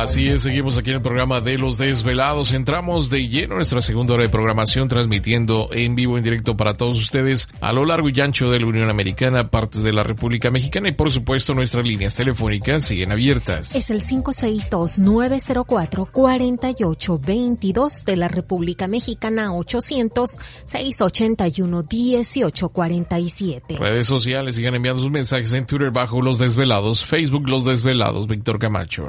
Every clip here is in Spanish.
Así es, seguimos aquí en el programa de Los Desvelados. Entramos de lleno en nuestra segunda hora de programación, transmitiendo en vivo, en directo para todos ustedes a lo largo y ancho de la Unión Americana, partes de la República Mexicana y por supuesto nuestras líneas telefónicas siguen abiertas. Es el 562-904-4822 de la República Mexicana, 800-681-1847. Redes sociales sigan enviando sus mensajes en Twitter bajo Los Desvelados, Facebook Los Desvelados, Víctor Camacho.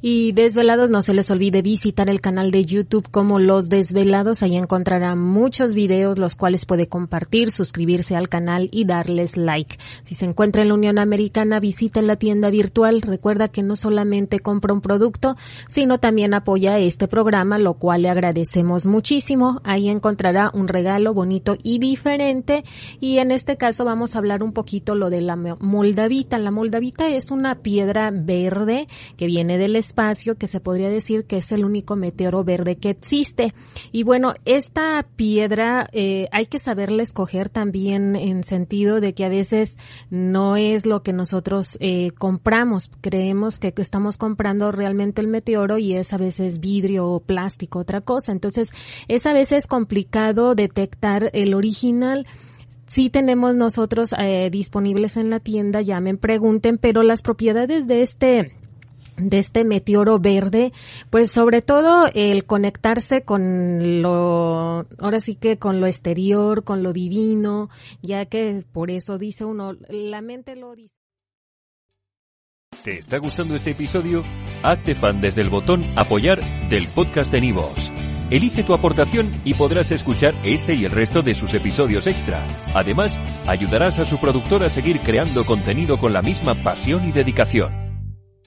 Y Desvelados, no se les olvide visitar el canal de YouTube como Los Desvelados. Ahí encontrará muchos videos, los cuales puede compartir, suscribirse al canal y darles like. Si se encuentra en la Unión Americana, visita la tienda virtual. Recuerda que no solamente compra un producto, sino también apoya este programa, lo cual le agradecemos muchísimo. Ahí encontrará un regalo bonito y diferente. Y en este caso vamos a hablar un poquito lo de la moldavita. La moldavita es una piedra verde que viene del espacio que se podría decir que es el único meteoro verde que existe. Y bueno, esta piedra eh, hay que saberla escoger también en sentido de que a veces no es lo que nosotros eh, compramos. Creemos que estamos comprando realmente el meteoro y es a veces vidrio o plástico, otra cosa. Entonces es a veces complicado detectar el original sí tenemos nosotros eh, disponibles en la tienda, llamen, pregunten, pero las propiedades de este de este meteoro verde, pues sobre todo el conectarse con lo, ahora sí que con lo exterior, con lo divino, ya que por eso dice uno, la mente lo dice. ¿Te está gustando este episodio? Hazte fan desde el botón apoyar del podcast de Nivos. Elige tu aportación y podrás escuchar este y el resto de sus episodios extra. Además, ayudarás a su productor a seguir creando contenido con la misma pasión y dedicación.